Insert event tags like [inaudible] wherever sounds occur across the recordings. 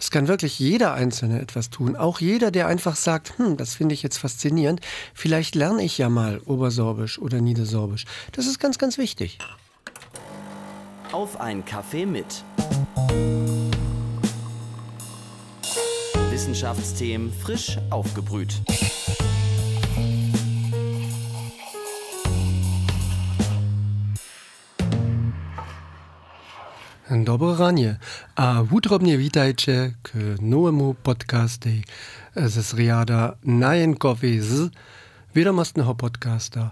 Es kann wirklich jeder Einzelne etwas tun. Auch jeder, der einfach sagt, hm, das finde ich jetzt faszinierend. Vielleicht lerne ich ja mal Obersorbisch oder Niedersorbisch. Das ist ganz, ganz wichtig. Auf ein Kaffee mit. Wissenschaftsthemen frisch aufgebrüht. Dobre ranie. A wutrobnie witajcie k nowemu podcasty ze Sriada Najenkowy z wiadomostnego podcasta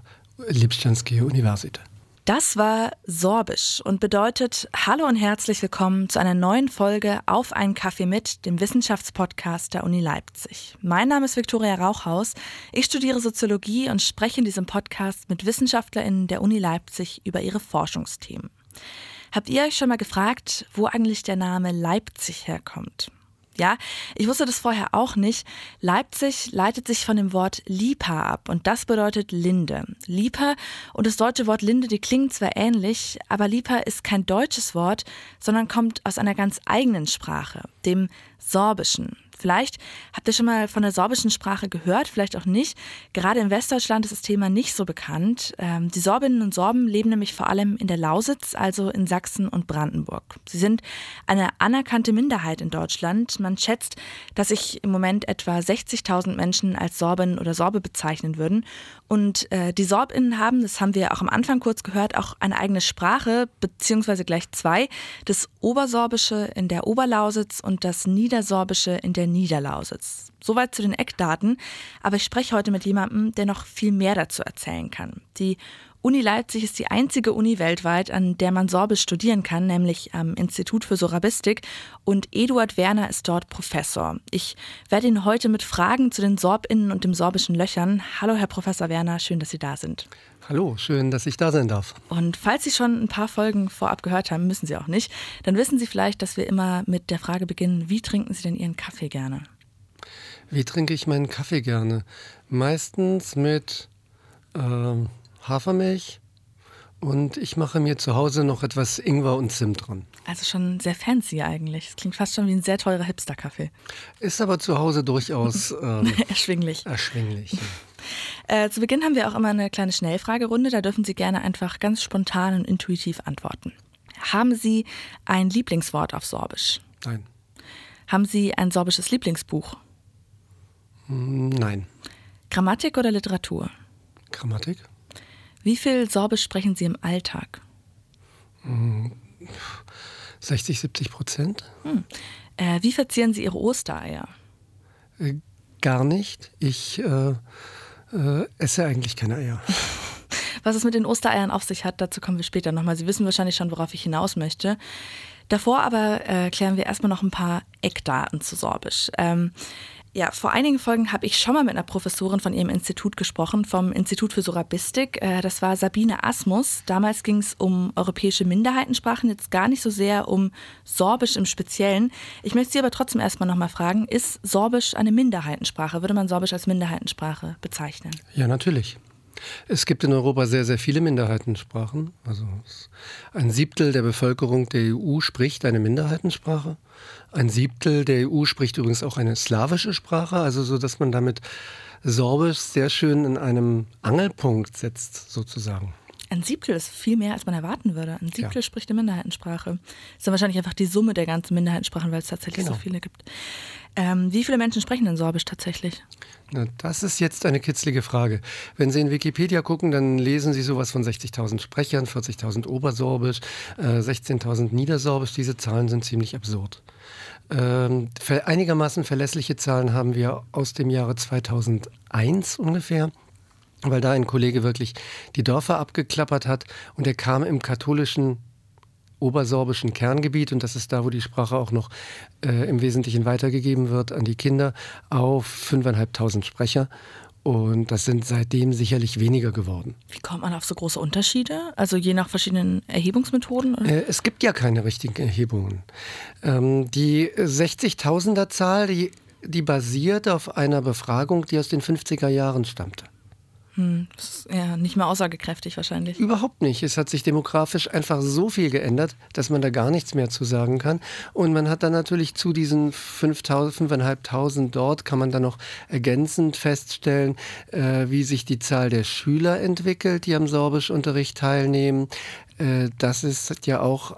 Lipszczanskiej Uniwersytät. Das war Sorbisch und bedeutet Hallo und herzlich willkommen zu einer neuen Folge Auf einen Kaffee mit, dem Wissenschaftspodcast der Uni Leipzig. Mein Name ist Viktoria Rauchhaus. Ich studiere Soziologie und spreche in diesem Podcast mit WissenschaftlerInnen der Uni Leipzig über ihre Forschungsthemen. Habt ihr euch schon mal gefragt, wo eigentlich der Name Leipzig herkommt? Ja, ich wusste das vorher auch nicht. Leipzig leitet sich von dem Wort Lipa ab und das bedeutet Linde. Lipa und das deutsche Wort Linde, die klingen zwar ähnlich, aber Lipa ist kein deutsches Wort, sondern kommt aus einer ganz eigenen Sprache, dem Sorbischen. Vielleicht habt ihr schon mal von der sorbischen Sprache gehört, vielleicht auch nicht. Gerade in Westdeutschland ist das Thema nicht so bekannt. Ähm, die Sorbinnen und Sorben leben nämlich vor allem in der Lausitz, also in Sachsen und Brandenburg. Sie sind eine anerkannte Minderheit in Deutschland. Man schätzt, dass sich im Moment etwa 60.000 Menschen als Sorben oder Sorbe bezeichnen würden. Und äh, die Sorbinnen haben, das haben wir auch am Anfang kurz gehört, auch eine eigene Sprache, beziehungsweise gleich zwei. Das Obersorbische in der Oberlausitz und das Niedersorbische in der Niederlausitz. Soweit zu den Eckdaten, aber ich spreche heute mit jemandem, der noch viel mehr dazu erzählen kann. Die Uni Leipzig ist die einzige Uni weltweit, an der man Sorbisch studieren kann, nämlich am Institut für Sorabistik. Und Eduard Werner ist dort Professor. Ich werde ihn heute mit Fragen zu den Sorbinnen und dem sorbischen löchern. Hallo, Herr Professor Werner, schön, dass Sie da sind. Hallo, schön, dass ich da sein darf. Und falls Sie schon ein paar Folgen vorab gehört haben, müssen Sie auch nicht, dann wissen Sie vielleicht, dass wir immer mit der Frage beginnen, wie trinken Sie denn Ihren Kaffee gerne? Wie trinke ich meinen Kaffee gerne? Meistens mit äh, Hafermilch und ich mache mir zu Hause noch etwas Ingwer und Zimt dran. Also schon sehr fancy eigentlich. Das klingt fast schon wie ein sehr teurer Hipster-Kaffee. Ist aber zu Hause durchaus [laughs] ähm, erschwinglich. erschwinglich. Äh, zu Beginn haben wir auch immer eine kleine Schnellfragerunde. Da dürfen Sie gerne einfach ganz spontan und intuitiv antworten. Haben Sie ein Lieblingswort auf Sorbisch? Nein. Haben Sie ein sorbisches Lieblingsbuch? Nein. Grammatik oder Literatur? Grammatik. Wie viel Sorbisch sprechen Sie im Alltag? 60, 70 Prozent. Hm. Äh, wie verzieren Sie Ihre Ostereier? Äh, gar nicht. Ich äh, äh, esse eigentlich keine Eier. [laughs] Was es mit den Ostereiern auf sich hat, dazu kommen wir später nochmal. Sie wissen wahrscheinlich schon, worauf ich hinaus möchte. Davor aber äh, klären wir erstmal noch ein paar Eckdaten zu Sorbisch. Ähm, ja, vor einigen Folgen habe ich schon mal mit einer Professorin von ihrem Institut gesprochen, vom Institut für Sorabistik. Äh, das war Sabine Asmus. Damals ging es um europäische Minderheitensprachen, jetzt gar nicht so sehr um Sorbisch im Speziellen. Ich möchte Sie aber trotzdem erstmal nochmal fragen, ist Sorbisch eine Minderheitensprache? Würde man Sorbisch als Minderheitensprache bezeichnen? Ja, natürlich. Es gibt in Europa sehr, sehr viele Minderheitensprachen. Also ein Siebtel der Bevölkerung der EU spricht eine Minderheitensprache. Ein Siebtel der EU spricht übrigens auch eine slawische Sprache, also so, dass man damit Sorbisch sehr schön in einem Angelpunkt setzt, sozusagen. Ein Siebtel ist viel mehr, als man erwarten würde. Ein Siebtel ja. spricht eine Minderheitensprache. Das ist dann wahrscheinlich einfach die Summe der ganzen Minderheitensprachen, weil es tatsächlich genau. so viele gibt. Ähm, wie viele Menschen sprechen denn Sorbisch tatsächlich? Na, das ist jetzt eine kitzlige Frage. Wenn Sie in Wikipedia gucken, dann lesen Sie sowas von 60.000 Sprechern, 40.000 Obersorbisch, äh, 16.000 Niedersorbisch. Diese Zahlen sind ziemlich absurd. Ähm, einigermaßen verlässliche Zahlen haben wir aus dem Jahre 2001 ungefähr weil da ein Kollege wirklich die Dörfer abgeklappert hat und er kam im katholischen obersorbischen Kerngebiet, und das ist da, wo die Sprache auch noch äh, im Wesentlichen weitergegeben wird an die Kinder, auf 5.500 Sprecher. Und das sind seitdem sicherlich weniger geworden. Wie kommt man auf so große Unterschiede? Also je nach verschiedenen Erhebungsmethoden? Äh, es gibt ja keine richtigen Erhebungen. Ähm, die 60.000er Zahl, die, die basiert auf einer Befragung, die aus den 50er Jahren stammte. Hm, ja nicht mehr aussagekräftig wahrscheinlich. Überhaupt nicht. Es hat sich demografisch einfach so viel geändert, dass man da gar nichts mehr zu sagen kann. Und man hat dann natürlich zu diesen 5.000, 5.500 dort, kann man dann noch ergänzend feststellen, äh, wie sich die Zahl der Schüler entwickelt, die am Sorbischunterricht teilnehmen. Äh, das ist ja auch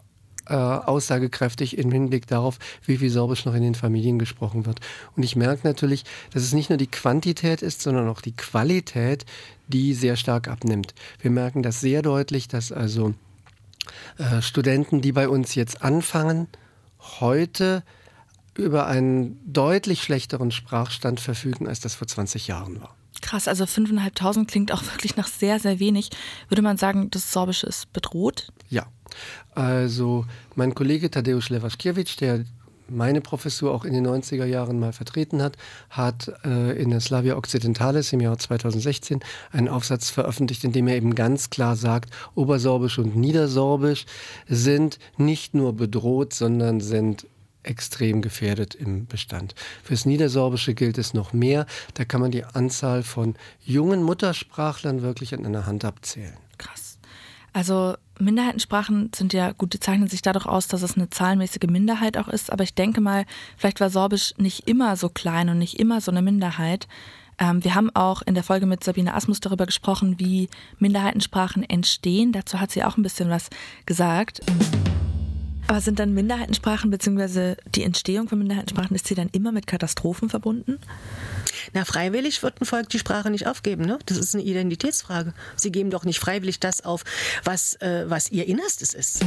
äh, aussagekräftig im Hinblick darauf, wie viel Sorbisch noch in den Familien gesprochen wird. Und ich merke natürlich, dass es nicht nur die Quantität ist, sondern auch die Qualität, die sehr stark abnimmt. Wir merken das sehr deutlich, dass also äh, Studenten, die bei uns jetzt anfangen, heute über einen deutlich schlechteren Sprachstand verfügen, als das vor 20 Jahren war. Krass, also 5.500 klingt auch wirklich nach sehr, sehr wenig. Würde man sagen, das Sorbische ist bedroht? Ja. Also mein Kollege Tadeusz Lewaschkiewicz, der meine Professur auch in den 90er Jahren mal vertreten hat, hat äh, in der Slavia Occidentalis im Jahr 2016 einen Aufsatz veröffentlicht, in dem er eben ganz klar sagt, Obersorbisch und Niedersorbisch sind nicht nur bedroht, sondern sind extrem gefährdet im Bestand. Fürs Niedersorbische gilt es noch mehr. Da kann man die Anzahl von jungen Muttersprachlern wirklich an einer Hand abzählen. Also Minderheitensprachen sind ja gut, die zeichnen sich dadurch aus, dass es eine zahlenmäßige Minderheit auch ist. Aber ich denke mal, vielleicht war Sorbisch nicht immer so klein und nicht immer so eine Minderheit. Ähm, wir haben auch in der Folge mit Sabine Asmus darüber gesprochen, wie Minderheitensprachen entstehen. Dazu hat sie auch ein bisschen was gesagt. Aber sind dann Minderheitensprachen bzw. die Entstehung von Minderheitensprachen, ist sie dann immer mit Katastrophen verbunden? Na, freiwillig wird ein Volk die Sprache nicht aufgeben. Ne? Das ist eine Identitätsfrage. Sie geben doch nicht freiwillig das auf, was, äh, was ihr Innerstes ist.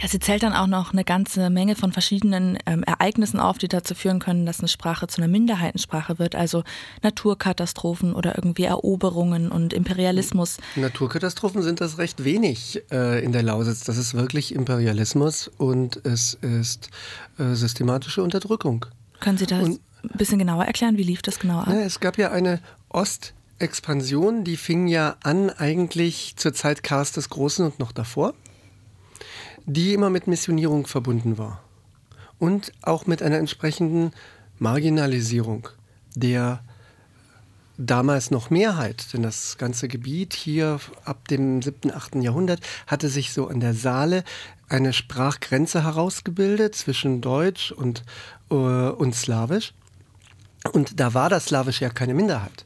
Ja, sie zählt dann auch noch eine ganze Menge von verschiedenen ähm, Ereignissen auf, die dazu führen können, dass eine Sprache zu einer Minderheitensprache wird. Also Naturkatastrophen oder irgendwie Eroberungen und Imperialismus. Naturkatastrophen sind das recht wenig äh, in der Lausitz. Das ist wirklich Imperialismus und es ist äh, systematische Unterdrückung. Können Sie das und, ein bisschen genauer erklären? Wie lief das genau ab? Na, es gab ja eine Ostexpansion, die fing ja an eigentlich zur Zeit Karls des Großen und noch davor die immer mit Missionierung verbunden war und auch mit einer entsprechenden Marginalisierung der damals noch Mehrheit, denn das ganze Gebiet hier ab dem 7., 8. Jahrhundert hatte sich so an der Saale eine Sprachgrenze herausgebildet zwischen Deutsch und, äh, und Slawisch. Und da war das Slawisch ja keine Minderheit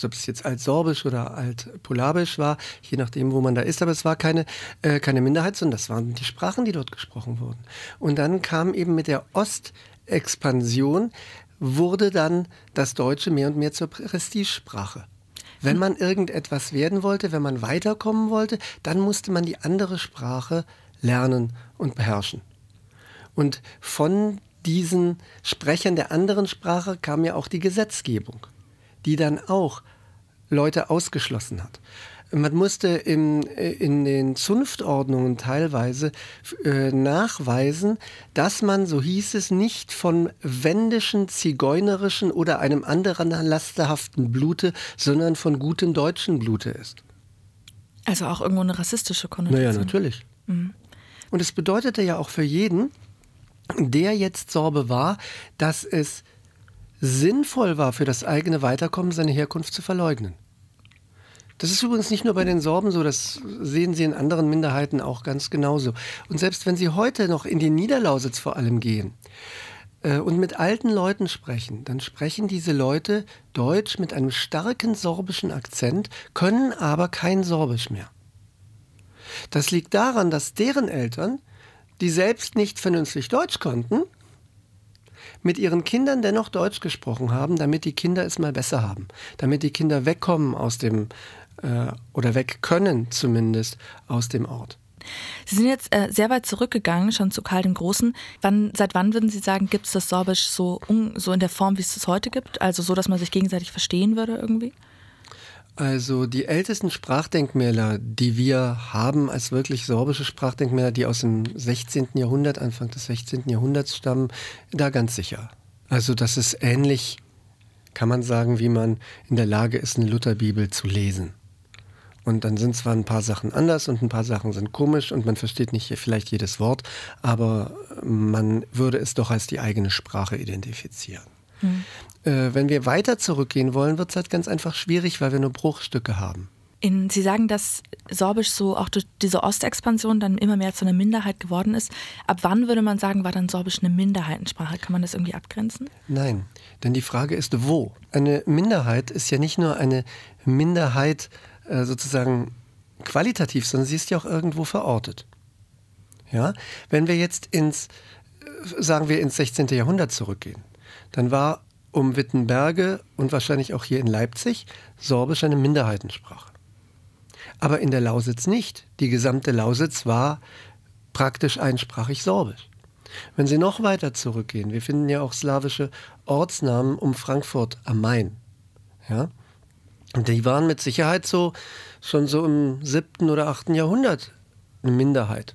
also ob es jetzt Altsorbisch oder Altpolabisch war, je nachdem, wo man da ist, aber es war keine, äh, keine Minderheit, sondern das waren die Sprachen, die dort gesprochen wurden. Und dann kam eben mit der Ostexpansion, wurde dann das Deutsche mehr und mehr zur Prestigesprache. Wenn man irgendetwas werden wollte, wenn man weiterkommen wollte, dann musste man die andere Sprache lernen und beherrschen. Und von diesen Sprechern der anderen Sprache kam ja auch die Gesetzgebung die dann auch Leute ausgeschlossen hat. Man musste in, in den Zunftordnungen teilweise äh, nachweisen, dass man, so hieß es, nicht von wendischen, zigeunerischen oder einem anderen lasterhaften Blute, sondern von gutem deutschen Blute ist. Also auch irgendwo eine rassistische Konnotation. Naja, natürlich. Mhm. Und es bedeutete ja auch für jeden, der jetzt Sorbe war, dass es sinnvoll war für das eigene Weiterkommen, seine Herkunft zu verleugnen. Das ist übrigens nicht nur bei den Sorben so, das sehen Sie in anderen Minderheiten auch ganz genauso. Und selbst wenn Sie heute noch in die Niederlausitz vor allem gehen äh, und mit alten Leuten sprechen, dann sprechen diese Leute Deutsch mit einem starken sorbischen Akzent, können aber kein Sorbisch mehr. Das liegt daran, dass deren Eltern, die selbst nicht vernünftig Deutsch konnten, mit ihren Kindern dennoch Deutsch gesprochen haben, damit die Kinder es mal besser haben, damit die Kinder wegkommen aus dem äh, oder weg können zumindest aus dem Ort. Sie sind jetzt äh, sehr weit zurückgegangen, schon zu Karl dem Großen. Wann, seit wann würden Sie sagen, gibt es das Sorbisch so, so in der Form, wie es es heute gibt? Also so, dass man sich gegenseitig verstehen würde irgendwie? Also die ältesten Sprachdenkmäler, die wir haben als wirklich sorbische Sprachdenkmäler, die aus dem 16. Jahrhundert, Anfang des 16. Jahrhunderts stammen, da ganz sicher. Also das ist ähnlich, kann man sagen, wie man in der Lage ist, eine Lutherbibel zu lesen. Und dann sind zwar ein paar Sachen anders und ein paar Sachen sind komisch und man versteht nicht vielleicht jedes Wort, aber man würde es doch als die eigene Sprache identifizieren. Mhm. Äh, wenn wir weiter zurückgehen wollen, wird es halt ganz einfach schwierig, weil wir nur Bruchstücke haben. In, Sie sagen, dass Sorbisch so auch durch diese Ostexpansion dann immer mehr zu einer Minderheit geworden ist. Ab wann würde man sagen, war dann Sorbisch eine Minderheitensprache? Kann man das irgendwie abgrenzen? Nein, denn die Frage ist, wo? Eine Minderheit ist ja nicht nur eine Minderheit äh, sozusagen qualitativ, sondern sie ist ja auch irgendwo verortet. Ja? Wenn wir jetzt ins, äh, sagen wir, ins 16. Jahrhundert zurückgehen, dann war um Wittenberge und wahrscheinlich auch hier in Leipzig Sorbisch eine Minderheitensprache aber in der Lausitz nicht. Die gesamte Lausitz war praktisch einsprachig sorbisch. Wenn Sie noch weiter zurückgehen, wir finden ja auch slawische Ortsnamen um Frankfurt am Main. Ja? Die waren mit Sicherheit so schon so im siebten oder achten Jahrhundert eine Minderheit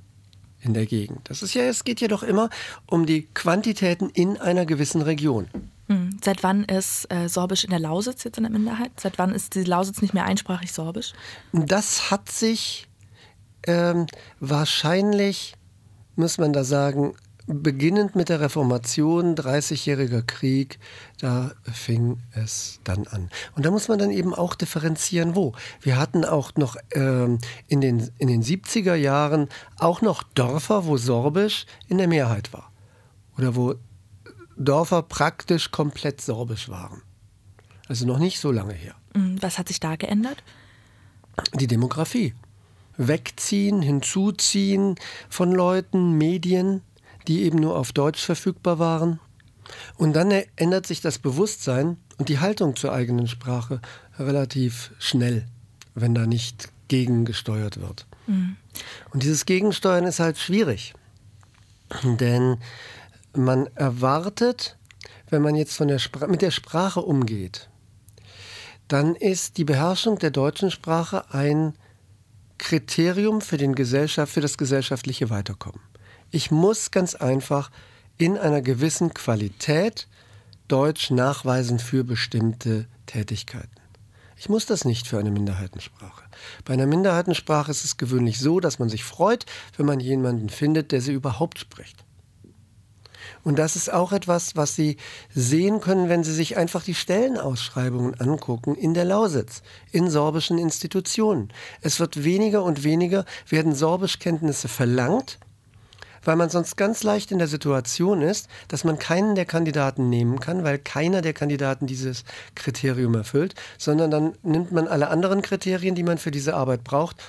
in der Gegend. Das ist ja, es geht ja doch immer um die Quantitäten in einer gewissen Region. Mhm. Seit wann ist äh, Sorbisch in der Lausitz jetzt in der Minderheit? Seit wann ist die Lausitz nicht mehr einsprachig Sorbisch? Das hat sich ähm, wahrscheinlich, muss man da sagen, beginnend mit der Reformation, 30-jähriger Krieg, da fing es dann an. Und da muss man dann eben auch differenzieren, wo. Wir hatten auch noch ähm, in, den, in den 70er Jahren auch noch Dörfer, wo Sorbisch in der Mehrheit war. Oder wo Dörfer praktisch komplett sorbisch waren. Also noch nicht so lange her. Mhm, was hat sich da geändert? Die Demografie. Wegziehen, hinzuziehen von Leuten, Medien, die eben nur auf Deutsch verfügbar waren. Und dann ändert sich das Bewusstsein und die Haltung zur eigenen Sprache relativ schnell, wenn da nicht gegengesteuert wird. Mhm. Und dieses Gegensteuern ist halt schwierig. Denn man erwartet, wenn man jetzt der mit der Sprache umgeht, dann ist die Beherrschung der deutschen Sprache ein Kriterium für, den Gesellschaft, für das gesellschaftliche Weiterkommen. Ich muss ganz einfach in einer gewissen Qualität Deutsch nachweisen für bestimmte Tätigkeiten. Ich muss das nicht für eine Minderheitensprache. Bei einer Minderheitensprache ist es gewöhnlich so, dass man sich freut, wenn man jemanden findet, der sie überhaupt spricht. Und das ist auch etwas, was Sie sehen können, wenn Sie sich einfach die Stellenausschreibungen angucken in der Lausitz, in sorbischen Institutionen. Es wird weniger und weniger, werden Sorbischkenntnisse verlangt, weil man sonst ganz leicht in der Situation ist, dass man keinen der Kandidaten nehmen kann, weil keiner der Kandidaten dieses Kriterium erfüllt, sondern dann nimmt man alle anderen Kriterien, die man für diese Arbeit braucht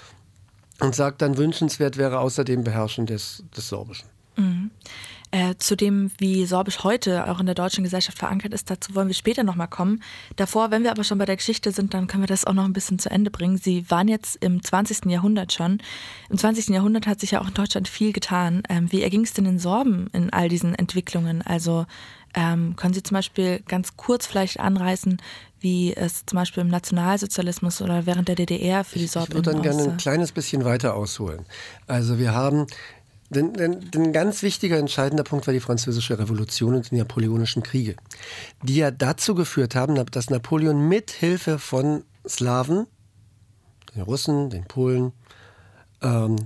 und sagt dann, wünschenswert wäre außerdem Beherrschen des, des Sorbischen. Mhm. Äh, zu dem, wie Sorbisch heute auch in der deutschen Gesellschaft verankert ist, dazu wollen wir später nochmal kommen. Davor, wenn wir aber schon bei der Geschichte sind, dann können wir das auch noch ein bisschen zu Ende bringen. Sie waren jetzt im 20. Jahrhundert schon. Im 20. Jahrhundert hat sich ja auch in Deutschland viel getan. Ähm, wie erging es denn in Sorben in all diesen Entwicklungen? Also ähm, können Sie zum Beispiel ganz kurz vielleicht anreißen, wie es zum Beispiel im Nationalsozialismus oder während der DDR für die Sorben Ich würde dann gerne ein kleines bisschen weiter ausholen. Also wir haben denn, ein ganz wichtiger, entscheidender Punkt war die Französische Revolution und die Napoleonischen Kriege, die ja dazu geführt haben, dass Napoleon mit Hilfe von Slawen, den Russen, den Polen, ähm,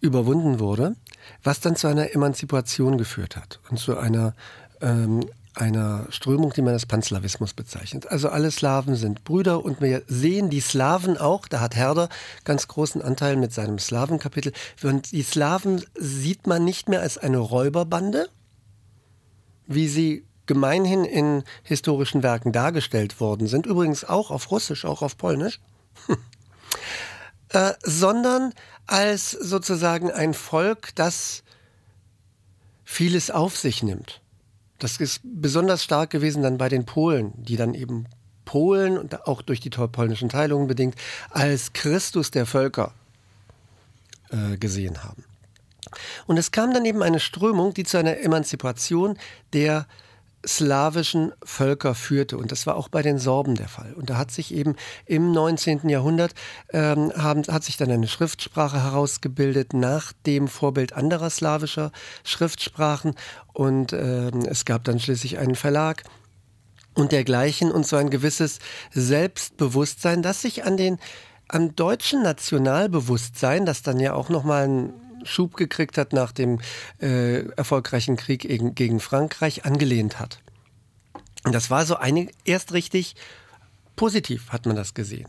überwunden wurde, was dann zu einer Emanzipation geführt hat und zu einer ähm, einer Strömung, die man als Panslawismus bezeichnet. Also alle Slawen sind Brüder und wir sehen die Slawen auch, da hat Herder ganz großen Anteil mit seinem Slawenkapitel. Und die Slawen sieht man nicht mehr als eine Räuberbande, wie sie gemeinhin in historischen Werken dargestellt worden sind, übrigens auch auf Russisch, auch auf Polnisch, [laughs] äh, sondern als sozusagen ein Volk, das vieles auf sich nimmt das ist besonders stark gewesen dann bei den Polen, die dann eben Polen und auch durch die polnischen Teilungen bedingt als Christus der Völker äh, gesehen haben. Und es kam dann eben eine Strömung, die zu einer Emanzipation der slawischen Völker führte. Und das war auch bei den Sorben der Fall. Und da hat sich eben im 19. Jahrhundert ähm, haben, hat sich dann eine Schriftsprache herausgebildet nach dem Vorbild anderer slawischer Schriftsprachen. Und ähm, es gab dann schließlich einen Verlag und dergleichen und so ein gewisses Selbstbewusstsein, das sich an den am deutschen Nationalbewusstsein, das dann ja auch nochmal ein Schub gekriegt hat nach dem äh, erfolgreichen Krieg gegen, gegen Frankreich, angelehnt hat. Und das war so eine, erst richtig positiv, hat man das gesehen.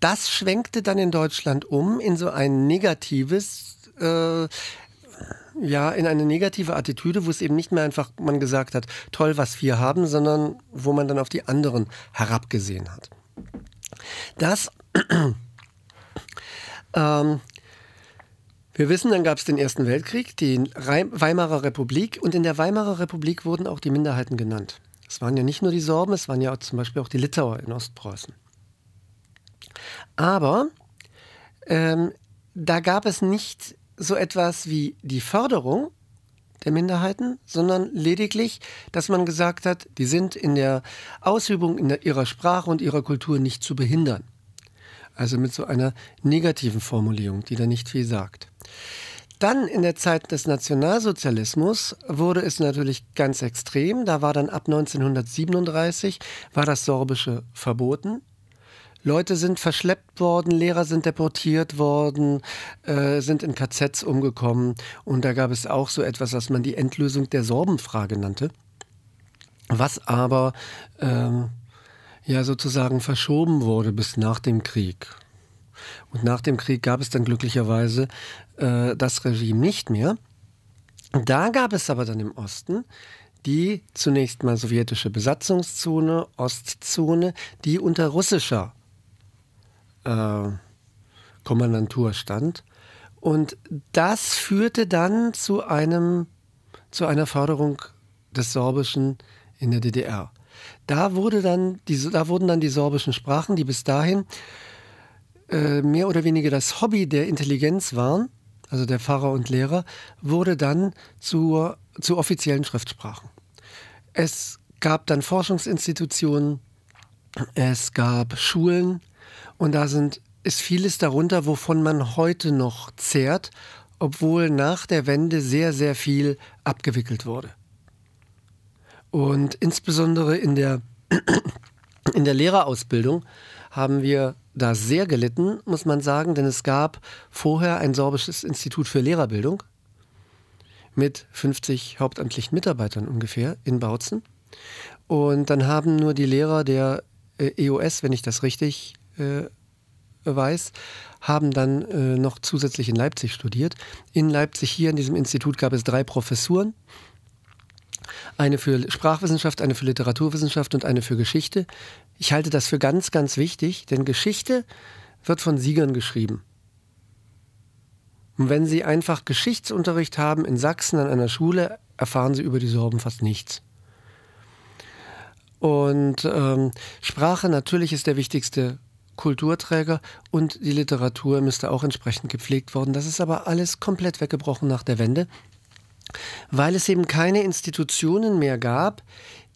Das schwenkte dann in Deutschland um in so ein negatives, äh, ja, in eine negative Attitüde, wo es eben nicht mehr einfach man gesagt hat, toll, was wir haben, sondern wo man dann auf die anderen herabgesehen hat. Das, [clears throat] ähm, wir wissen, dann gab es den Ersten Weltkrieg, die Weimarer Republik und in der Weimarer Republik wurden auch die Minderheiten genannt. Es waren ja nicht nur die Sorben, es waren ja zum Beispiel auch die Litauer in Ostpreußen. Aber ähm, da gab es nicht so etwas wie die Förderung der Minderheiten, sondern lediglich, dass man gesagt hat, die sind in der Ausübung in der, ihrer Sprache und ihrer Kultur nicht zu behindern. Also mit so einer negativen Formulierung, die da nicht viel sagt. Dann in der Zeit des Nationalsozialismus wurde es natürlich ganz extrem. Da war dann ab 1937 war das Sorbische verboten. Leute sind verschleppt worden, Lehrer sind deportiert worden, äh, sind in KZs umgekommen. Und da gab es auch so etwas, was man die Endlösung der Sorbenfrage nannte. Was aber ähm, ja sozusagen verschoben wurde bis nach dem Krieg. Und nach dem Krieg gab es dann glücklicherweise äh, das Regime nicht mehr. Da gab es aber dann im Osten die zunächst mal sowjetische Besatzungszone, Ostzone, die unter russischer äh, Kommandantur stand. Und das führte dann zu einem, zu einer Förderung des Sorbischen in der DDR. Da, wurde dann die, da wurden dann die sorbischen Sprachen, die bis dahin äh, mehr oder weniger das Hobby der Intelligenz waren, also der Pfarrer und Lehrer, wurde dann zur, zu offiziellen Schriftsprachen. Es gab dann Forschungsinstitutionen, es gab Schulen, und da sind, ist vieles darunter, wovon man heute noch zehrt, obwohl nach der Wende sehr, sehr viel abgewickelt wurde. Und insbesondere in der, [clears throat] in der Lehrerausbildung haben wir da sehr gelitten, muss man sagen, denn es gab vorher ein sorbisches Institut für Lehrerbildung mit 50 hauptamtlichen Mitarbeitern ungefähr in Bautzen. Und dann haben nur die Lehrer der äh, EOS, wenn ich das richtig äh, weiß, haben dann äh, noch zusätzlich in Leipzig studiert. In Leipzig hier in diesem Institut gab es drei Professuren. Eine für Sprachwissenschaft, eine für Literaturwissenschaft und eine für Geschichte. Ich halte das für ganz, ganz wichtig, denn Geschichte wird von Siegern geschrieben. Und wenn Sie einfach Geschichtsunterricht haben in Sachsen an einer Schule, erfahren Sie über die Sorben fast nichts. Und ähm, Sprache natürlich ist der wichtigste Kulturträger und die Literatur müsste auch entsprechend gepflegt worden. Das ist aber alles komplett weggebrochen nach der Wende, weil es eben keine Institutionen mehr gab,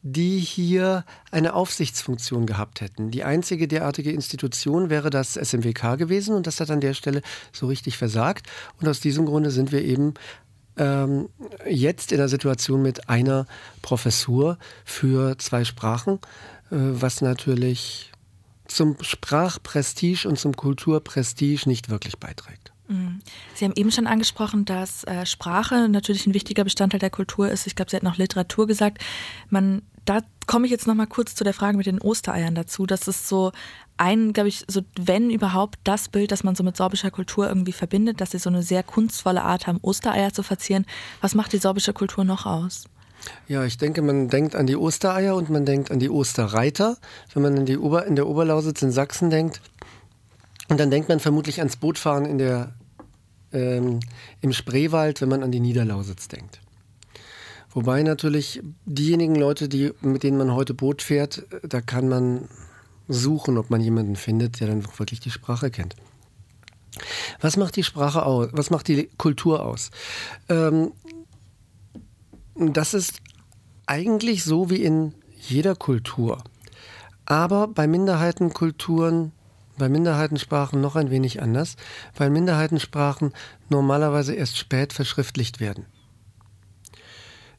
die hier eine Aufsichtsfunktion gehabt hätten. Die einzige derartige Institution wäre das SMWK gewesen und das hat an der Stelle so richtig versagt. Und aus diesem Grunde sind wir eben ähm, jetzt in der Situation mit einer Professur für zwei Sprachen, äh, was natürlich zum Sprachprestige und zum Kulturprestige nicht wirklich beiträgt. Mhm. Sie haben eben schon angesprochen, dass äh, Sprache natürlich ein wichtiger Bestandteil der Kultur ist. Ich glaube, Sie hatten auch Literatur gesagt. Man, da komme ich jetzt noch mal kurz zu der Frage mit den Ostereiern dazu. Das ist so ein, glaube ich, so wenn überhaupt das Bild, das man so mit sorbischer Kultur irgendwie verbindet, dass sie so eine sehr kunstvolle Art haben, Ostereier zu verzieren. Was macht die sorbische Kultur noch aus? Ja, ich denke, man denkt an die Ostereier und man denkt an die Osterreiter. Wenn man in, die Ober, in der Oberlausitz in Sachsen denkt, und dann denkt man vermutlich ans Bootfahren in der, ähm, im Spreewald, wenn man an die Niederlausitz denkt. Wobei natürlich diejenigen Leute, die, mit denen man heute Boot fährt, da kann man suchen, ob man jemanden findet, der dann wirklich die Sprache kennt. Was macht die Sprache aus? Was macht die Kultur aus? Ähm, das ist eigentlich so wie in jeder Kultur. Aber bei Minderheitenkulturen, bei Minderheitensprachen noch ein wenig anders, weil Minderheitensprachen normalerweise erst spät verschriftlicht werden.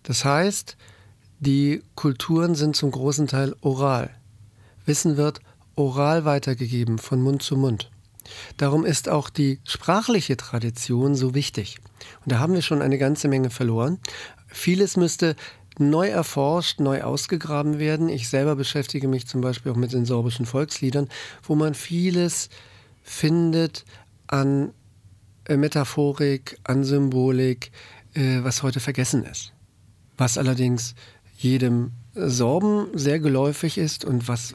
Das heißt, die Kulturen sind zum großen Teil oral. Wissen wird oral weitergegeben, von Mund zu Mund. Darum ist auch die sprachliche Tradition so wichtig. Und da haben wir schon eine ganze Menge verloren. Vieles müsste neu erforscht, neu ausgegraben werden. Ich selber beschäftige mich zum Beispiel auch mit den sorbischen Volksliedern, wo man vieles findet an äh, Metaphorik, an Symbolik, äh, was heute vergessen ist. Was allerdings jedem Sorben sehr geläufig ist und was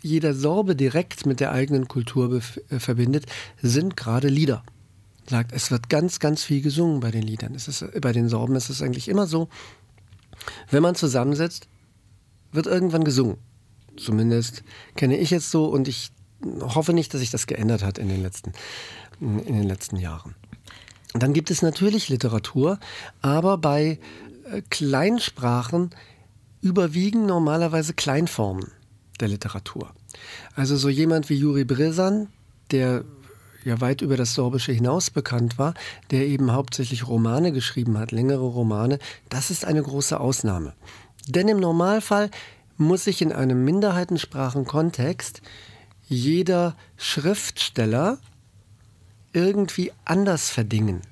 jeder Sorbe direkt mit der eigenen Kultur äh, verbindet, sind gerade Lieder. Sagt, es wird ganz, ganz viel gesungen bei den Liedern. Es ist, bei den Sorben ist es eigentlich immer so, wenn man zusammensetzt, wird irgendwann gesungen. Zumindest kenne ich es so und ich hoffe nicht, dass sich das geändert hat in den letzten, in den letzten Jahren. Dann gibt es natürlich Literatur, aber bei äh, Kleinsprachen überwiegen normalerweise Kleinformen der Literatur. Also so jemand wie Juri Brizan, der ja weit über das Sorbische hinaus bekannt war, der eben hauptsächlich Romane geschrieben hat, längere Romane, das ist eine große Ausnahme. Denn im Normalfall muss sich in einem Minderheitensprachenkontext jeder Schriftsteller irgendwie anders verdingen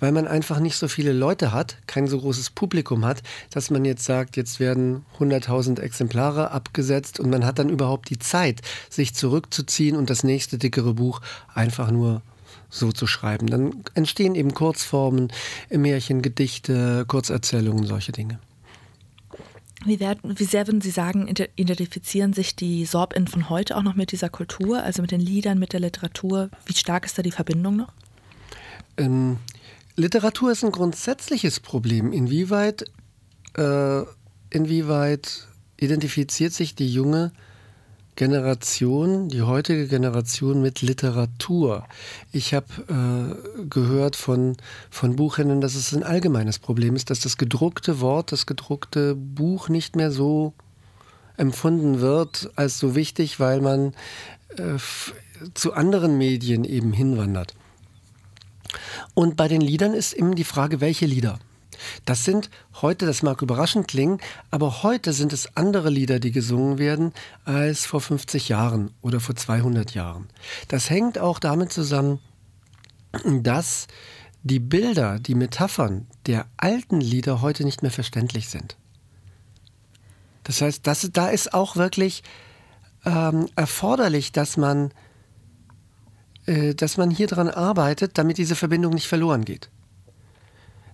weil man einfach nicht so viele Leute hat, kein so großes Publikum hat, dass man jetzt sagt, jetzt werden 100.000 Exemplare abgesetzt und man hat dann überhaupt die Zeit, sich zurückzuziehen und das nächste dickere Buch einfach nur so zu schreiben. Dann entstehen eben Kurzformen, Märchen, Gedichte, Kurzerzählungen, solche Dinge. Wie, werden, wie, sehr würden Sie sagen, identifizieren sich die Sorbinnen von heute auch noch mit dieser Kultur, also mit den Liedern, mit der Literatur? Wie stark ist da die Verbindung noch? Ähm, Literatur ist ein grundsätzliches Problem. Inwieweit, äh, inwieweit identifiziert sich die junge Generation, die heutige Generation mit Literatur? Ich habe äh, gehört von, von Buchhändlern, dass es ein allgemeines Problem ist, dass das gedruckte Wort, das gedruckte Buch nicht mehr so empfunden wird als so wichtig, weil man äh, zu anderen Medien eben hinwandert. Und bei den Liedern ist eben die Frage, welche Lieder? Das sind heute, das mag überraschend klingen, aber heute sind es andere Lieder, die gesungen werden, als vor 50 Jahren oder vor 200 Jahren. Das hängt auch damit zusammen, dass die Bilder, die Metaphern der alten Lieder heute nicht mehr verständlich sind. Das heißt, das, da ist auch wirklich ähm, erforderlich, dass man dass man hier dran arbeitet, damit diese Verbindung nicht verloren geht.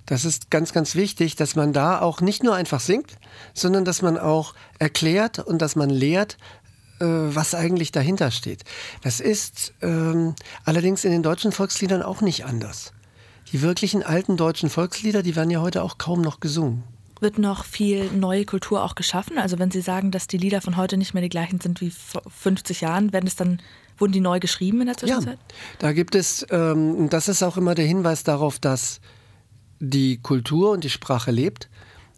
Das ist ganz, ganz wichtig, dass man da auch nicht nur einfach singt, sondern dass man auch erklärt und dass man lehrt, äh, was eigentlich dahinter steht. Das ist ähm, allerdings in den deutschen Volksliedern auch nicht anders. Die wirklichen alten deutschen Volkslieder, die werden ja heute auch kaum noch gesungen. Wird noch viel neue Kultur auch geschaffen? Also wenn Sie sagen, dass die Lieder von heute nicht mehr die gleichen sind wie vor 50 Jahren, werden es dann Wurden die neu geschrieben in der Zwischenzeit? Ja, da gibt es, ähm, das ist auch immer der Hinweis darauf, dass die Kultur und die Sprache lebt,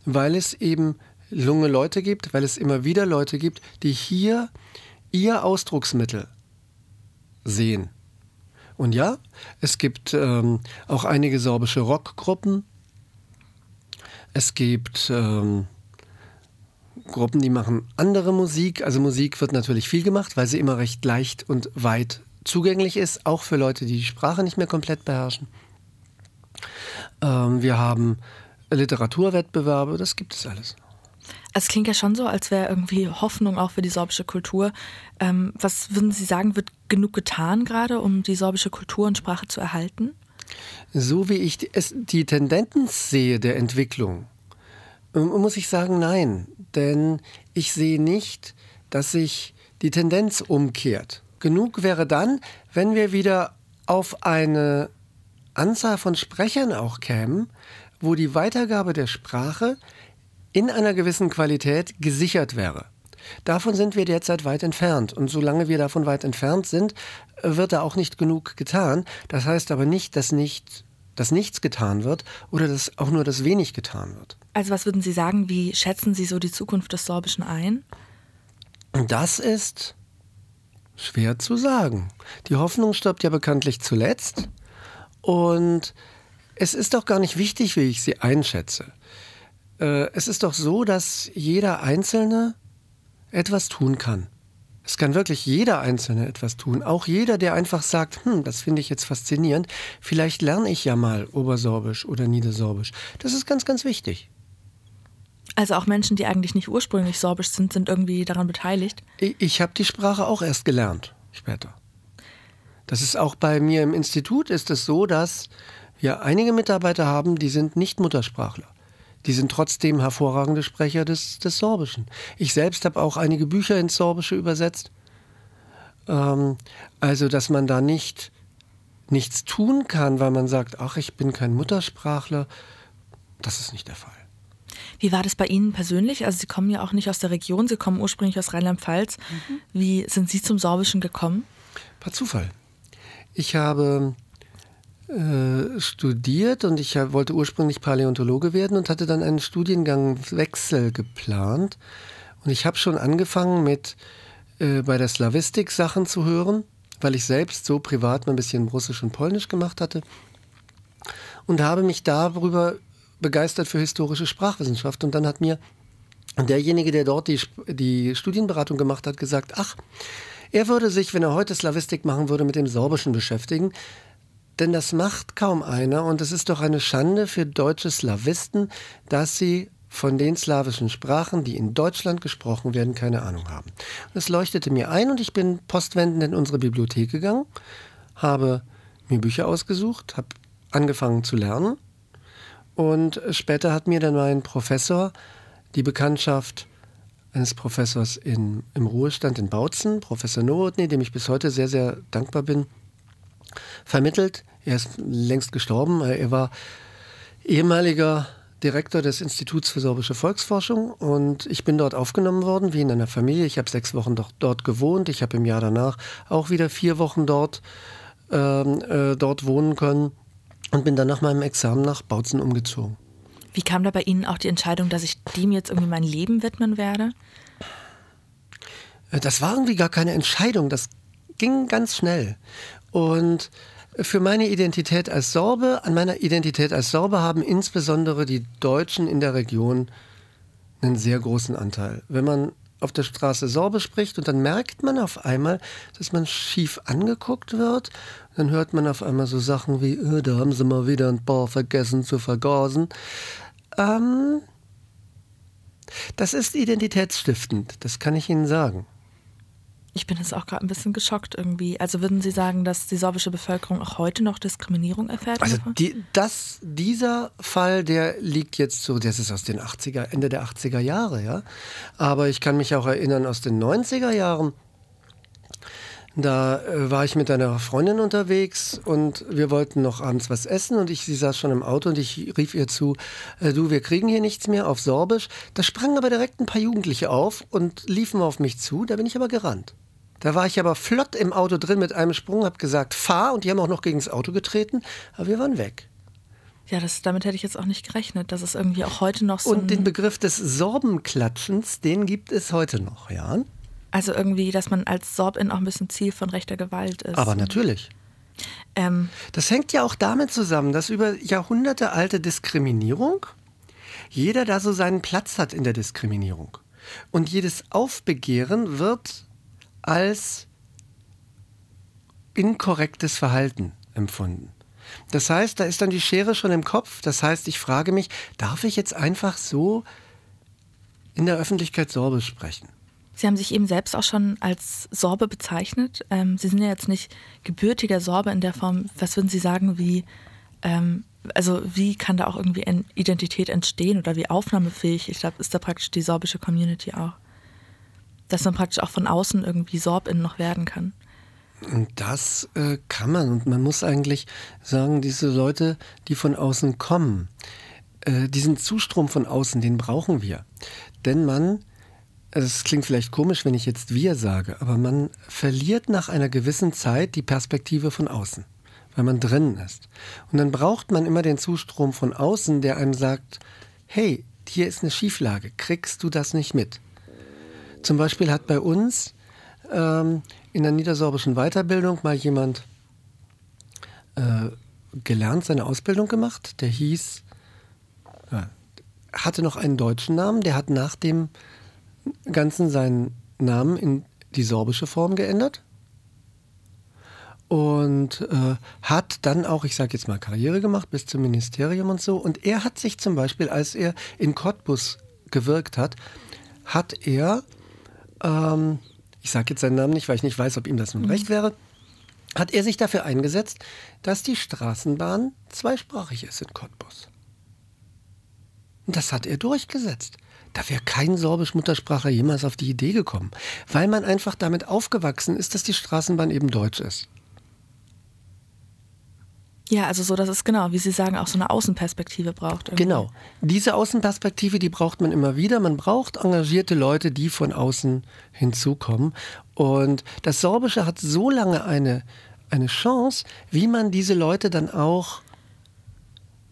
weil es eben junge Leute gibt, weil es immer wieder Leute gibt, die hier ihr Ausdrucksmittel sehen. Und ja, es gibt ähm, auch einige sorbische Rockgruppen. Es gibt ähm, Gruppen, die machen andere Musik. Also Musik wird natürlich viel gemacht, weil sie immer recht leicht und weit zugänglich ist, auch für Leute, die die Sprache nicht mehr komplett beherrschen. Ähm, wir haben Literaturwettbewerbe, das gibt es alles. Es klingt ja schon so, als wäre irgendwie Hoffnung auch für die sorbische Kultur. Ähm, was würden Sie sagen, wird genug getan gerade, um die sorbische Kultur und Sprache zu erhalten? So wie ich die, es, die Tendenz sehe der Entwicklung, muss ich sagen, nein. Denn ich sehe nicht, dass sich die Tendenz umkehrt. Genug wäre dann, wenn wir wieder auf eine Anzahl von Sprechern auch kämen, wo die Weitergabe der Sprache in einer gewissen Qualität gesichert wäre. Davon sind wir derzeit weit entfernt. Und solange wir davon weit entfernt sind, wird da auch nicht genug getan. Das heißt aber nicht, dass, nicht, dass nichts getan wird oder dass auch nur das wenig getan wird. Also was würden Sie sagen, wie schätzen Sie so die Zukunft des Sorbischen ein? Das ist schwer zu sagen. Die Hoffnung stirbt ja bekanntlich zuletzt. Und es ist doch gar nicht wichtig, wie ich sie einschätze. Äh, es ist doch so, dass jeder Einzelne etwas tun kann. Es kann wirklich jeder Einzelne etwas tun. Auch jeder, der einfach sagt, hm, das finde ich jetzt faszinierend, vielleicht lerne ich ja mal Obersorbisch oder Niedersorbisch. Das ist ganz, ganz wichtig. Also auch Menschen, die eigentlich nicht ursprünglich sorbisch sind, sind irgendwie daran beteiligt. Ich, habe die Sprache auch erst gelernt später. Das ist auch bei mir im Institut ist es so, dass wir einige Mitarbeiter haben, die sind nicht Muttersprachler. Die sind trotzdem hervorragende Sprecher des, des Sorbischen. Ich selbst habe auch einige Bücher ins Sorbische übersetzt. Ähm, also, dass man da nicht nichts tun kann, weil man sagt, ach, ich bin kein Muttersprachler, das ist nicht der Fall. Wie war das bei Ihnen persönlich? Also Sie kommen ja auch nicht aus der Region, Sie kommen ursprünglich aus Rheinland-Pfalz. Mhm. Wie sind Sie zum Sorbischen gekommen? Per Zufall. Ich habe äh, studiert und ich wollte ursprünglich Paläontologe werden und hatte dann einen Studiengangwechsel geplant. Und ich habe schon angefangen mit äh, bei der Slavistik Sachen zu hören, weil ich selbst so privat mal ein bisschen Russisch und Polnisch gemacht hatte. Und habe mich darüber begeistert für historische Sprachwissenschaft. Und dann hat mir derjenige, der dort die, die Studienberatung gemacht hat, gesagt, ach, er würde sich, wenn er heute Slavistik machen würde, mit dem Sorbischen beschäftigen, denn das macht kaum einer und es ist doch eine Schande für deutsche Slawisten, dass sie von den slawischen Sprachen, die in Deutschland gesprochen werden, keine Ahnung haben. Das leuchtete mir ein und ich bin postwendend in unsere Bibliothek gegangen, habe mir Bücher ausgesucht, habe angefangen zu lernen und später hat mir dann mein Professor die Bekanntschaft eines Professors in, im Ruhestand in Bautzen, Professor Nowotny, dem ich bis heute sehr, sehr dankbar bin, vermittelt. Er ist längst gestorben. Er war ehemaliger Direktor des Instituts für sorbische Volksforschung und ich bin dort aufgenommen worden, wie in einer Familie. Ich habe sechs Wochen dort, dort gewohnt. Ich habe im Jahr danach auch wieder vier Wochen dort, ähm, äh, dort wohnen können und bin dann nach meinem Examen nach Bautzen umgezogen. Wie kam da bei Ihnen auch die Entscheidung, dass ich dem jetzt irgendwie mein Leben widmen werde? Äh, das war irgendwie gar keine Entscheidung. Das ging ganz schnell. Und für meine Identität als Sorbe, an meiner Identität als Sorbe haben insbesondere die Deutschen in der Region einen sehr großen Anteil. Wenn man auf der Straße Sorbe spricht und dann merkt man auf einmal, dass man schief angeguckt wird, dann hört man auf einmal so Sachen wie, äh, da haben sie mal wieder ein paar vergessen zu vergasen. Ähm, das ist identitätsstiftend, das kann ich Ihnen sagen. Ich bin jetzt auch gerade ein bisschen geschockt irgendwie. Also würden Sie sagen, dass die sorbische Bevölkerung auch heute noch Diskriminierung erfährt? Also die, das, dieser Fall, der liegt jetzt so, das ist aus den 80er, Ende der 80er Jahre, ja. Aber ich kann mich auch erinnern aus den 90er Jahren. Da äh, war ich mit einer Freundin unterwegs und wir wollten noch abends was essen und ich, sie saß schon im Auto und ich rief ihr zu, äh, du, wir kriegen hier nichts mehr auf Sorbisch. Da sprangen aber direkt ein paar Jugendliche auf und liefen auf mich zu, da bin ich aber gerannt. Da war ich aber flott im Auto drin mit einem Sprung, hab gesagt, fahr und die haben auch noch gegen das Auto getreten, aber wir waren weg. Ja, das, damit hätte ich jetzt auch nicht gerechnet, dass es irgendwie auch heute noch so. Und den Begriff des Sorbenklatschens, den gibt es heute noch, ja. Also irgendwie, dass man als Sorbin auch ein bisschen Ziel von rechter Gewalt ist. Aber natürlich. Ähm, das hängt ja auch damit zusammen, dass über Jahrhunderte alte Diskriminierung jeder da so seinen Platz hat in der Diskriminierung. Und jedes Aufbegehren wird als inkorrektes Verhalten empfunden. Das heißt, da ist dann die Schere schon im Kopf. Das heißt, ich frage mich, darf ich jetzt einfach so in der Öffentlichkeit Sorbe sprechen? Sie haben sich eben selbst auch schon als Sorbe bezeichnet. Ähm, Sie sind ja jetzt nicht gebürtiger Sorbe in der Form. Was würden Sie sagen, wie, ähm, also wie kann da auch irgendwie Identität entstehen oder wie aufnahmefähig? Ich glaube, ist da praktisch die sorbische Community auch. Dass man praktisch auch von außen irgendwie Sorbin noch werden kann. Das äh, kann man. Und man muss eigentlich sagen, diese Leute, die von außen kommen, äh, diesen Zustrom von außen, den brauchen wir. Denn man es klingt vielleicht komisch, wenn ich jetzt wir sage, aber man verliert nach einer gewissen Zeit die Perspektive von außen, weil man drin ist. Und dann braucht man immer den Zustrom von außen, der einem sagt, hey, hier ist eine Schieflage, kriegst du das nicht mit? Zum Beispiel hat bei uns ähm, in der niedersorbischen Weiterbildung mal jemand äh, gelernt, seine Ausbildung gemacht, der hieß, äh, hatte noch einen deutschen Namen, der hat nach dem Ganzen seinen Namen in die sorbische Form geändert und äh, hat dann auch, ich sage jetzt mal, Karriere gemacht bis zum Ministerium und so. Und er hat sich zum Beispiel, als er in Cottbus gewirkt hat, hat er, ähm, ich sage jetzt seinen Namen nicht, weil ich nicht weiß, ob ihm das nun mhm. recht wäre, hat er sich dafür eingesetzt, dass die Straßenbahn zweisprachig ist in Cottbus. Und das hat er durchgesetzt. Da wäre kein Sorbisch-Mutterspracher jemals auf die Idee gekommen, weil man einfach damit aufgewachsen ist, dass die Straßenbahn eben Deutsch ist. Ja, also so, dass es genau, wie Sie sagen, auch so eine Außenperspektive braucht. Irgendwie. Genau. Diese Außenperspektive, die braucht man immer wieder. Man braucht engagierte Leute, die von außen hinzukommen. Und das Sorbische hat so lange eine, eine Chance, wie man diese Leute dann auch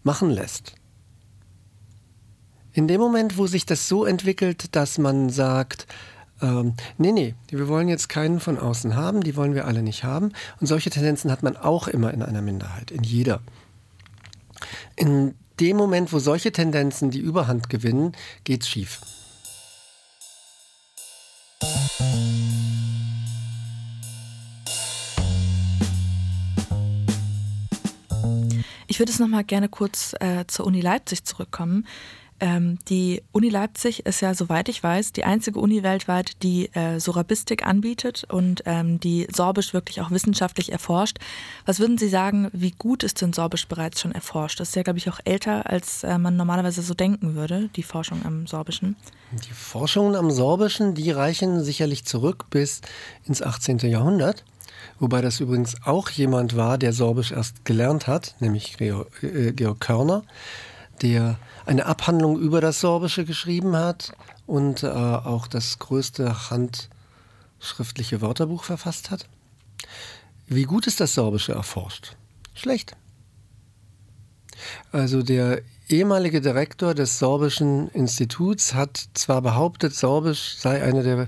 machen lässt. In dem Moment, wo sich das so entwickelt, dass man sagt, ähm, nee, nee, wir wollen jetzt keinen von außen haben, die wollen wir alle nicht haben. Und solche Tendenzen hat man auch immer in einer Minderheit, in jeder. In dem Moment, wo solche Tendenzen die Überhand gewinnen, geht's schief. Ich würde es noch mal gerne kurz äh, zur Uni Leipzig zurückkommen. Ähm, die Uni Leipzig ist ja, soweit ich weiß, die einzige Uni weltweit, die äh, Sorabistik anbietet und ähm, die Sorbisch wirklich auch wissenschaftlich erforscht. Was würden Sie sagen, wie gut ist denn Sorbisch bereits schon erforscht? Das ist ja, glaube ich, auch älter, als äh, man normalerweise so denken würde, die Forschung am Sorbischen. Die Forschungen am Sorbischen, die reichen sicherlich zurück bis ins 18. Jahrhundert. Wobei das übrigens auch jemand war, der Sorbisch erst gelernt hat, nämlich Georg, äh, Georg Körner, der eine Abhandlung über das Sorbische geschrieben hat und äh, auch das größte handschriftliche Wörterbuch verfasst hat. Wie gut ist das Sorbische erforscht? Schlecht. Also der ehemalige Direktor des Sorbischen Instituts hat zwar behauptet, Sorbisch sei eine der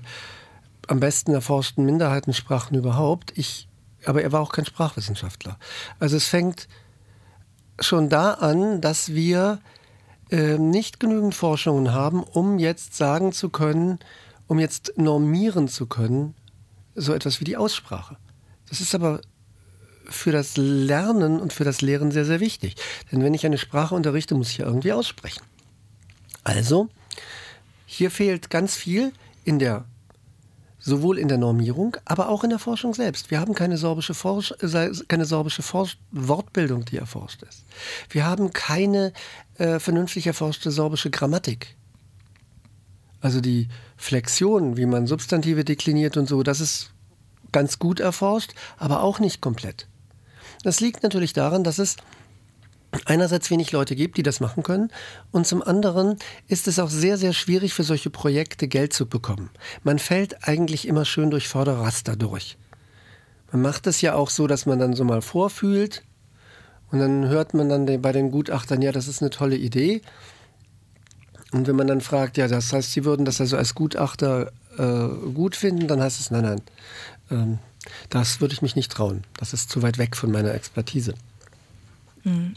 am besten erforschten Minderheitensprachen überhaupt, ich, aber er war auch kein Sprachwissenschaftler. Also es fängt schon da an, dass wir äh, nicht genügend Forschungen haben, um jetzt sagen zu können, um jetzt normieren zu können, so etwas wie die Aussprache. Das ist aber für das Lernen und für das Lehren sehr, sehr wichtig. Denn wenn ich eine Sprache unterrichte, muss ich ja irgendwie aussprechen. Also, hier fehlt ganz viel in der sowohl in der Normierung, aber auch in der Forschung selbst. Wir haben keine sorbische, Forsch keine sorbische Forsch Wortbildung, die erforscht ist. Wir haben keine äh, vernünftig erforschte sorbische Grammatik. Also die Flexion, wie man Substantive dekliniert und so, das ist ganz gut erforscht, aber auch nicht komplett. Das liegt natürlich daran, dass es einerseits wenig Leute gibt, die das machen können und zum anderen ist es auch sehr, sehr schwierig für solche Projekte Geld zu bekommen. Man fällt eigentlich immer schön durch Förderraster durch. Man macht es ja auch so, dass man dann so mal vorfühlt und dann hört man dann bei den Gutachtern, ja, das ist eine tolle Idee. Und wenn man dann fragt, ja, das heißt, Sie würden das also als Gutachter äh, gut finden, dann heißt es, nein, nein, ähm, das würde ich mich nicht trauen. Das ist zu weit weg von meiner Expertise. Hm.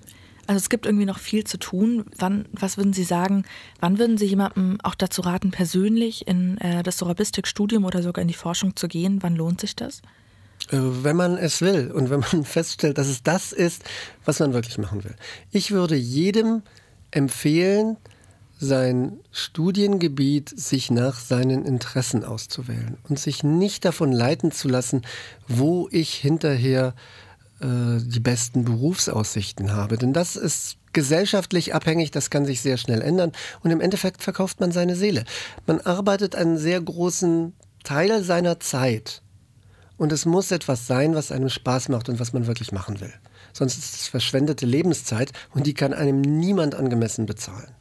Also es gibt irgendwie noch viel zu tun. Wann, was würden Sie sagen, wann würden Sie jemandem auch dazu raten, persönlich in äh, das Sorabistik-Studium oder sogar in die Forschung zu gehen? Wann lohnt sich das? Äh, wenn man es will und wenn man [laughs] feststellt, dass es das ist, was man wirklich machen will. Ich würde jedem empfehlen, sein Studiengebiet sich nach seinen Interessen auszuwählen und sich nicht davon leiten zu lassen, wo ich hinterher äh, die besten Berufsaussichten habe. Denn das ist gesellschaftlich abhängig, das kann sich sehr schnell ändern und im Endeffekt verkauft man seine Seele. Man arbeitet einen sehr großen Teil seiner Zeit und es muss etwas sein, was einem Spaß macht und was man wirklich machen will. Sonst ist es verschwendete Lebenszeit und die kann einem niemand angemessen bezahlen.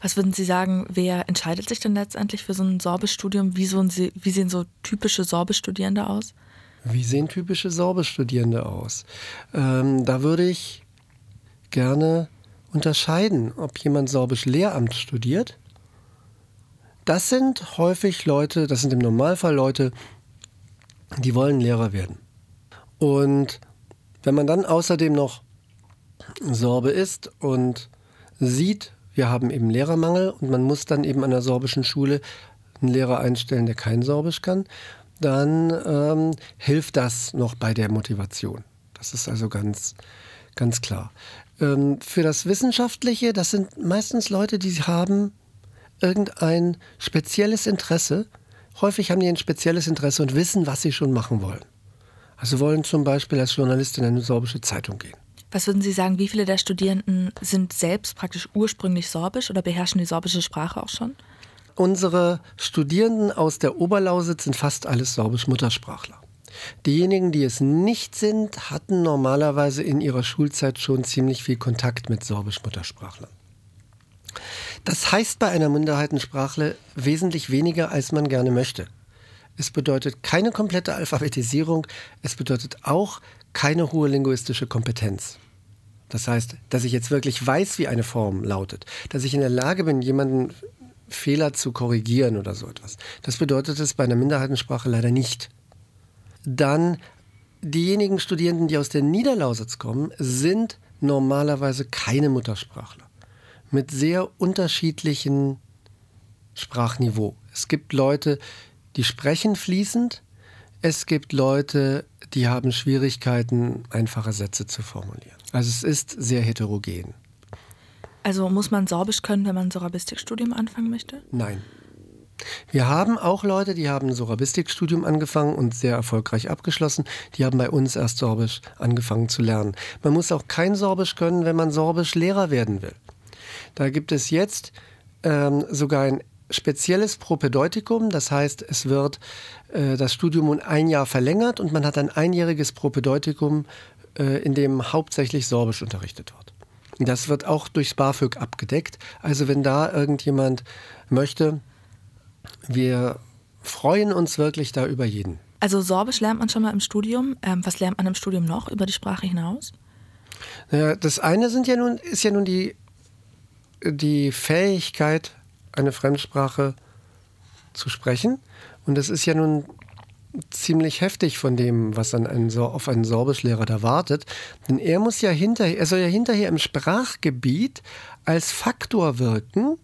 Was würden Sie sagen, wer entscheidet sich denn letztendlich für so ein Sorbestudium? Wie, so wie sehen so typische Sorbestudierende aus? Wie sehen typische Sorbestudierende aus? Ähm, da würde ich gerne unterscheiden, ob jemand Sorbisch Lehramt studiert. Das sind häufig Leute, das sind im Normalfall Leute, die wollen Lehrer werden. Und wenn man dann außerdem noch Sorbe ist und sieht, wir haben eben Lehrermangel und man muss dann eben an der sorbischen Schule einen Lehrer einstellen, der kein Sorbisch kann, dann ähm, hilft das noch bei der Motivation. Das ist also ganz, ganz klar. Ähm, für das Wissenschaftliche, das sind meistens Leute, die haben irgendein spezielles Interesse. Häufig haben die ein spezielles Interesse und wissen, was sie schon machen wollen. Also wollen zum Beispiel als Journalist in eine sorbische Zeitung gehen. Was würden Sie sagen, wie viele der Studierenden sind selbst praktisch ursprünglich sorbisch oder beherrschen die sorbische Sprache auch schon? Unsere Studierenden aus der Oberlausitz sind fast alles sorbisch-Muttersprachler. Diejenigen, die es nicht sind, hatten normalerweise in ihrer Schulzeit schon ziemlich viel Kontakt mit sorbisch-Muttersprachlern. Das heißt bei einer Minderheitensprache wesentlich weniger, als man gerne möchte. Es bedeutet keine komplette Alphabetisierung, es bedeutet auch keine hohe linguistische Kompetenz. Das heißt, dass ich jetzt wirklich weiß, wie eine Form lautet, dass ich in der Lage bin, jemanden Fehler zu korrigieren oder so etwas. Das bedeutet es bei einer Minderheitensprache leider nicht. Dann diejenigen Studierenden, die aus der Niederlausitz kommen, sind normalerweise keine Muttersprachler. Mit sehr unterschiedlichen Sprachniveau. Es gibt Leute, die sprechen fließend. Es gibt Leute, die haben Schwierigkeiten, einfache Sätze zu formulieren. Also es ist sehr heterogen. Also muss man Sorbisch können, wenn man ein Sorabistikstudium anfangen möchte? Nein. Wir haben auch Leute, die haben ein Sorabistikstudium angefangen und sehr erfolgreich abgeschlossen. Die haben bei uns erst Sorbisch angefangen zu lernen. Man muss auch kein Sorbisch können, wenn man Sorbisch Lehrer werden will. Da gibt es jetzt ähm, sogar ein spezielles Propedeutikum. Das heißt, es wird äh, das Studium um ein Jahr verlängert und man hat ein einjähriges Propedeutikum, äh, in dem hauptsächlich Sorbisch unterrichtet wird. Das wird auch durchs BAföG abgedeckt. Also wenn da irgendjemand möchte, wir freuen uns wirklich da über jeden. Also Sorbisch lernt man schon mal im Studium. Ähm, was lernt man im Studium noch über die Sprache hinaus? Ja, das eine sind ja nun, ist ja nun die, die Fähigkeit, eine Fremdsprache zu sprechen. Und das ist ja nun ziemlich heftig von dem, was an einen, auf einen Sorbischlehrer da wartet. Denn er muss ja hinterher, er soll ja hinterher im Sprachgebiet als Faktor wirken,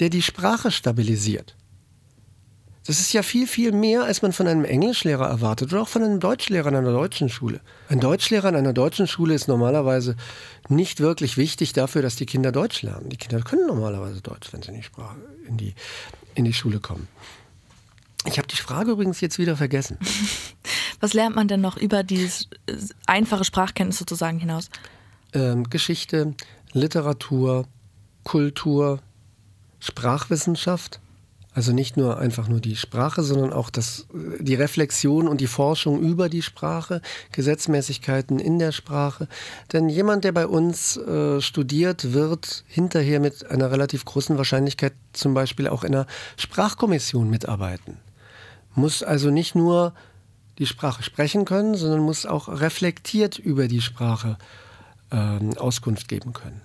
der die Sprache stabilisiert. Das ist ja viel, viel mehr, als man von einem Englischlehrer erwartet oder auch von einem Deutschlehrer an einer deutschen Schule. Ein Deutschlehrer an einer deutschen Schule ist normalerweise nicht wirklich wichtig dafür, dass die Kinder Deutsch lernen. Die Kinder können normalerweise Deutsch, wenn sie in die, Sprache, in die, in die Schule kommen. Ich habe die Frage übrigens jetzt wieder vergessen. [laughs] Was lernt man denn noch über dieses einfache Sprachkenntnis sozusagen hinaus? Ähm, Geschichte, Literatur, Kultur, Sprachwissenschaft. Also nicht nur einfach nur die Sprache, sondern auch das, die Reflexion und die Forschung über die Sprache, Gesetzmäßigkeiten in der Sprache. Denn jemand, der bei uns äh, studiert, wird hinterher mit einer relativ großen Wahrscheinlichkeit zum Beispiel auch in einer Sprachkommission mitarbeiten. Muss also nicht nur die Sprache sprechen können, sondern muss auch reflektiert über die Sprache äh, Auskunft geben können.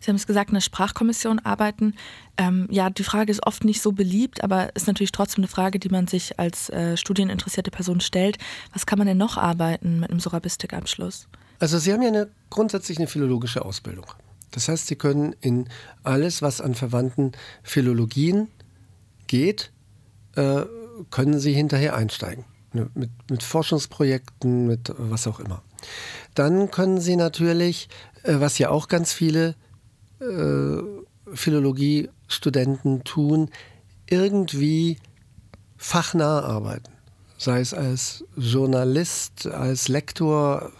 Sie haben es gesagt, eine Sprachkommission arbeiten. Ähm, ja, die Frage ist oft nicht so beliebt, aber ist natürlich trotzdem eine Frage, die man sich als äh, studieninteressierte Person stellt. Was kann man denn noch arbeiten mit einem Sorabistikabschluss? Also Sie haben ja eine, grundsätzlich eine philologische Ausbildung. Das heißt, Sie können in alles, was an verwandten Philologien geht, äh, können Sie hinterher einsteigen. Ne, mit, mit Forschungsprojekten, mit was auch immer. Dann können Sie natürlich, äh, was ja auch ganz viele äh, Philologiestudenten tun, irgendwie fachnah arbeiten. Sei es als Journalist, als Lektor,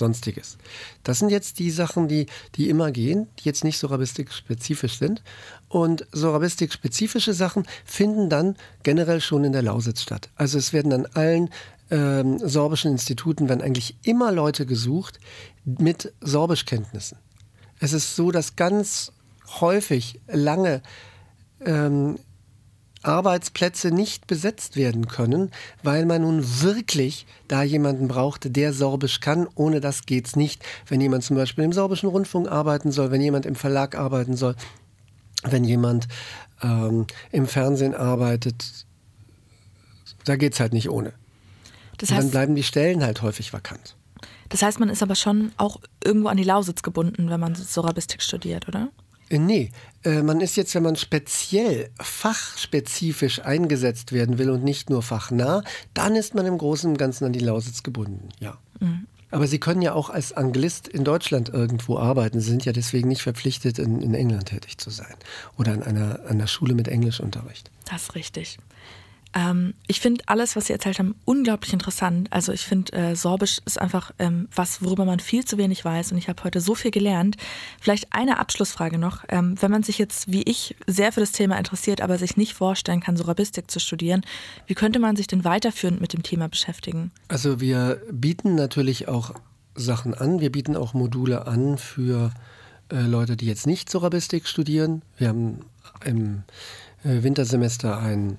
sonstiges. Das sind jetzt die Sachen, die, die immer gehen, die jetzt nicht sorabistik-spezifisch sind. Und sorabistik-spezifische Sachen finden dann generell schon in der Lausitz statt. Also es werden an allen ähm, sorbischen Instituten werden eigentlich immer Leute gesucht mit Sorbischkenntnissen. Es ist so, dass ganz häufig lange ähm, Arbeitsplätze nicht besetzt werden können, weil man nun wirklich da jemanden braucht, der Sorbisch kann. Ohne das geht's nicht. Wenn jemand zum Beispiel im sorbischen Rundfunk arbeiten soll, wenn jemand im Verlag arbeiten soll, wenn jemand ähm, im Fernsehen arbeitet, da geht's halt nicht ohne. Das heißt, dann bleiben die Stellen halt häufig vakant. Das heißt, man ist aber schon auch irgendwo an die Lausitz gebunden, wenn man Sorabistik studiert, oder? Äh, nee, äh, man ist jetzt, wenn man speziell fachspezifisch eingesetzt werden will und nicht nur fachnah, dann ist man im Großen und Ganzen an die Lausitz gebunden, ja. Mhm. Aber Sie können ja auch als Anglist in Deutschland irgendwo arbeiten. Sie sind ja deswegen nicht verpflichtet, in, in England tätig zu sein oder an einer, an einer Schule mit Englischunterricht. Das ist richtig. Ähm, ich finde alles, was Sie erzählt haben, unglaublich interessant. Also ich finde, äh, Sorbisch ist einfach ähm, was, worüber man viel zu wenig weiß. Und ich habe heute so viel gelernt. Vielleicht eine Abschlussfrage noch. Ähm, wenn man sich jetzt, wie ich, sehr für das Thema interessiert, aber sich nicht vorstellen kann, Sorabistik zu studieren, wie könnte man sich denn weiterführend mit dem Thema beschäftigen? Also wir bieten natürlich auch Sachen an. Wir bieten auch Module an für äh, Leute, die jetzt nicht Sorabistik studieren. Wir haben im äh, Wintersemester ein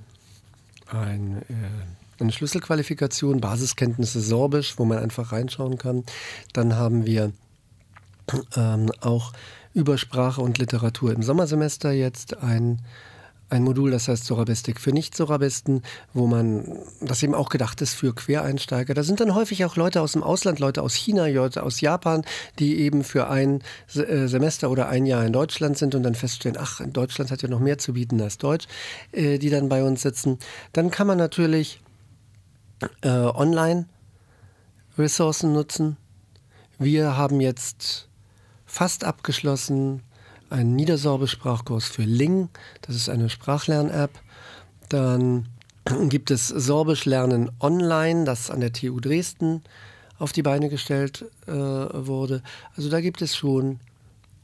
ein, äh, eine Schlüsselqualifikation, Basiskenntnisse Sorbisch, wo man einfach reinschauen kann. Dann haben wir ähm, auch über Sprache und Literatur im Sommersemester jetzt ein ein Modul, das heißt Sorabistik für Nicht-Sorabisten, wo man, das eben auch gedacht ist für Quereinsteiger. Da sind dann häufig auch Leute aus dem Ausland, Leute aus China, Leute aus Japan, die eben für ein äh, Semester oder ein Jahr in Deutschland sind und dann feststellen, ach, in Deutschland hat ja noch mehr zu bieten als Deutsch, äh, die dann bei uns sitzen. Dann kann man natürlich äh, online Ressourcen nutzen. Wir haben jetzt fast abgeschlossen einen Niedersorbisch-Sprachkurs für Ling, das ist eine Sprachlern-App. Dann [clears throat] gibt es Sorbisch lernen online, das an der TU Dresden auf die Beine gestellt äh, wurde. Also da gibt es schon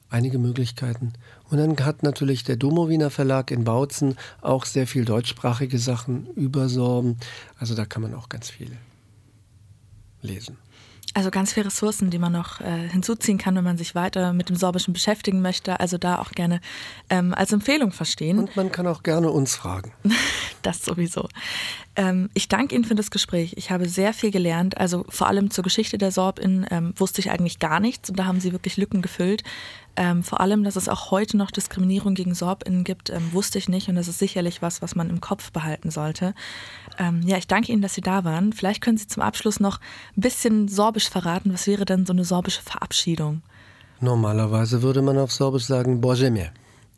einige Möglichkeiten. Und dann hat natürlich der Domowiner Verlag in Bautzen auch sehr viel deutschsprachige Sachen über Sorben. Also da kann man auch ganz viel lesen. Also ganz viele Ressourcen, die man noch äh, hinzuziehen kann, wenn man sich weiter mit dem Sorbischen beschäftigen möchte. Also da auch gerne ähm, als Empfehlung verstehen. Und man kann auch gerne uns fragen. [laughs] das sowieso. Ähm, ich danke Ihnen für das Gespräch. Ich habe sehr viel gelernt. Also vor allem zur Geschichte der Sorbin ähm, wusste ich eigentlich gar nichts und da haben Sie wirklich Lücken gefüllt. Ähm, vor allem, dass es auch heute noch Diskriminierung gegen SorbInnen gibt, ähm, wusste ich nicht und das ist sicherlich was, was man im Kopf behalten sollte. Ähm, ja, ich danke Ihnen, dass Sie da waren. Vielleicht können Sie zum Abschluss noch ein bisschen Sorbisch verraten. Was wäre denn so eine sorbische Verabschiedung? Normalerweise würde man auf Sorbisch sagen Bojemie.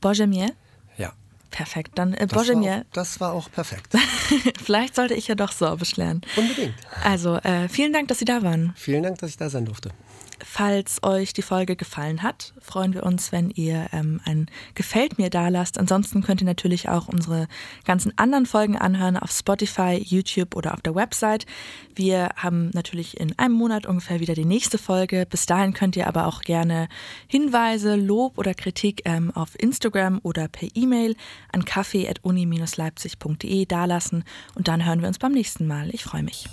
Bojemie? Ja. Perfekt, dann äh, das, war auch, das war auch perfekt. [laughs] Vielleicht sollte ich ja doch Sorbisch lernen. Unbedingt. Also, äh, vielen Dank, dass Sie da waren. Vielen Dank, dass ich da sein durfte. Falls euch die Folge gefallen hat, freuen wir uns, wenn ihr ähm, ein Gefällt mir da lasst. Ansonsten könnt ihr natürlich auch unsere ganzen anderen Folgen anhören auf Spotify, YouTube oder auf der Website. Wir haben natürlich in einem Monat ungefähr wieder die nächste Folge. Bis dahin könnt ihr aber auch gerne Hinweise, Lob oder Kritik ähm, auf Instagram oder per E-Mail an kaffee.uni-leipzig.de dalassen und dann hören wir uns beim nächsten Mal. Ich freue mich.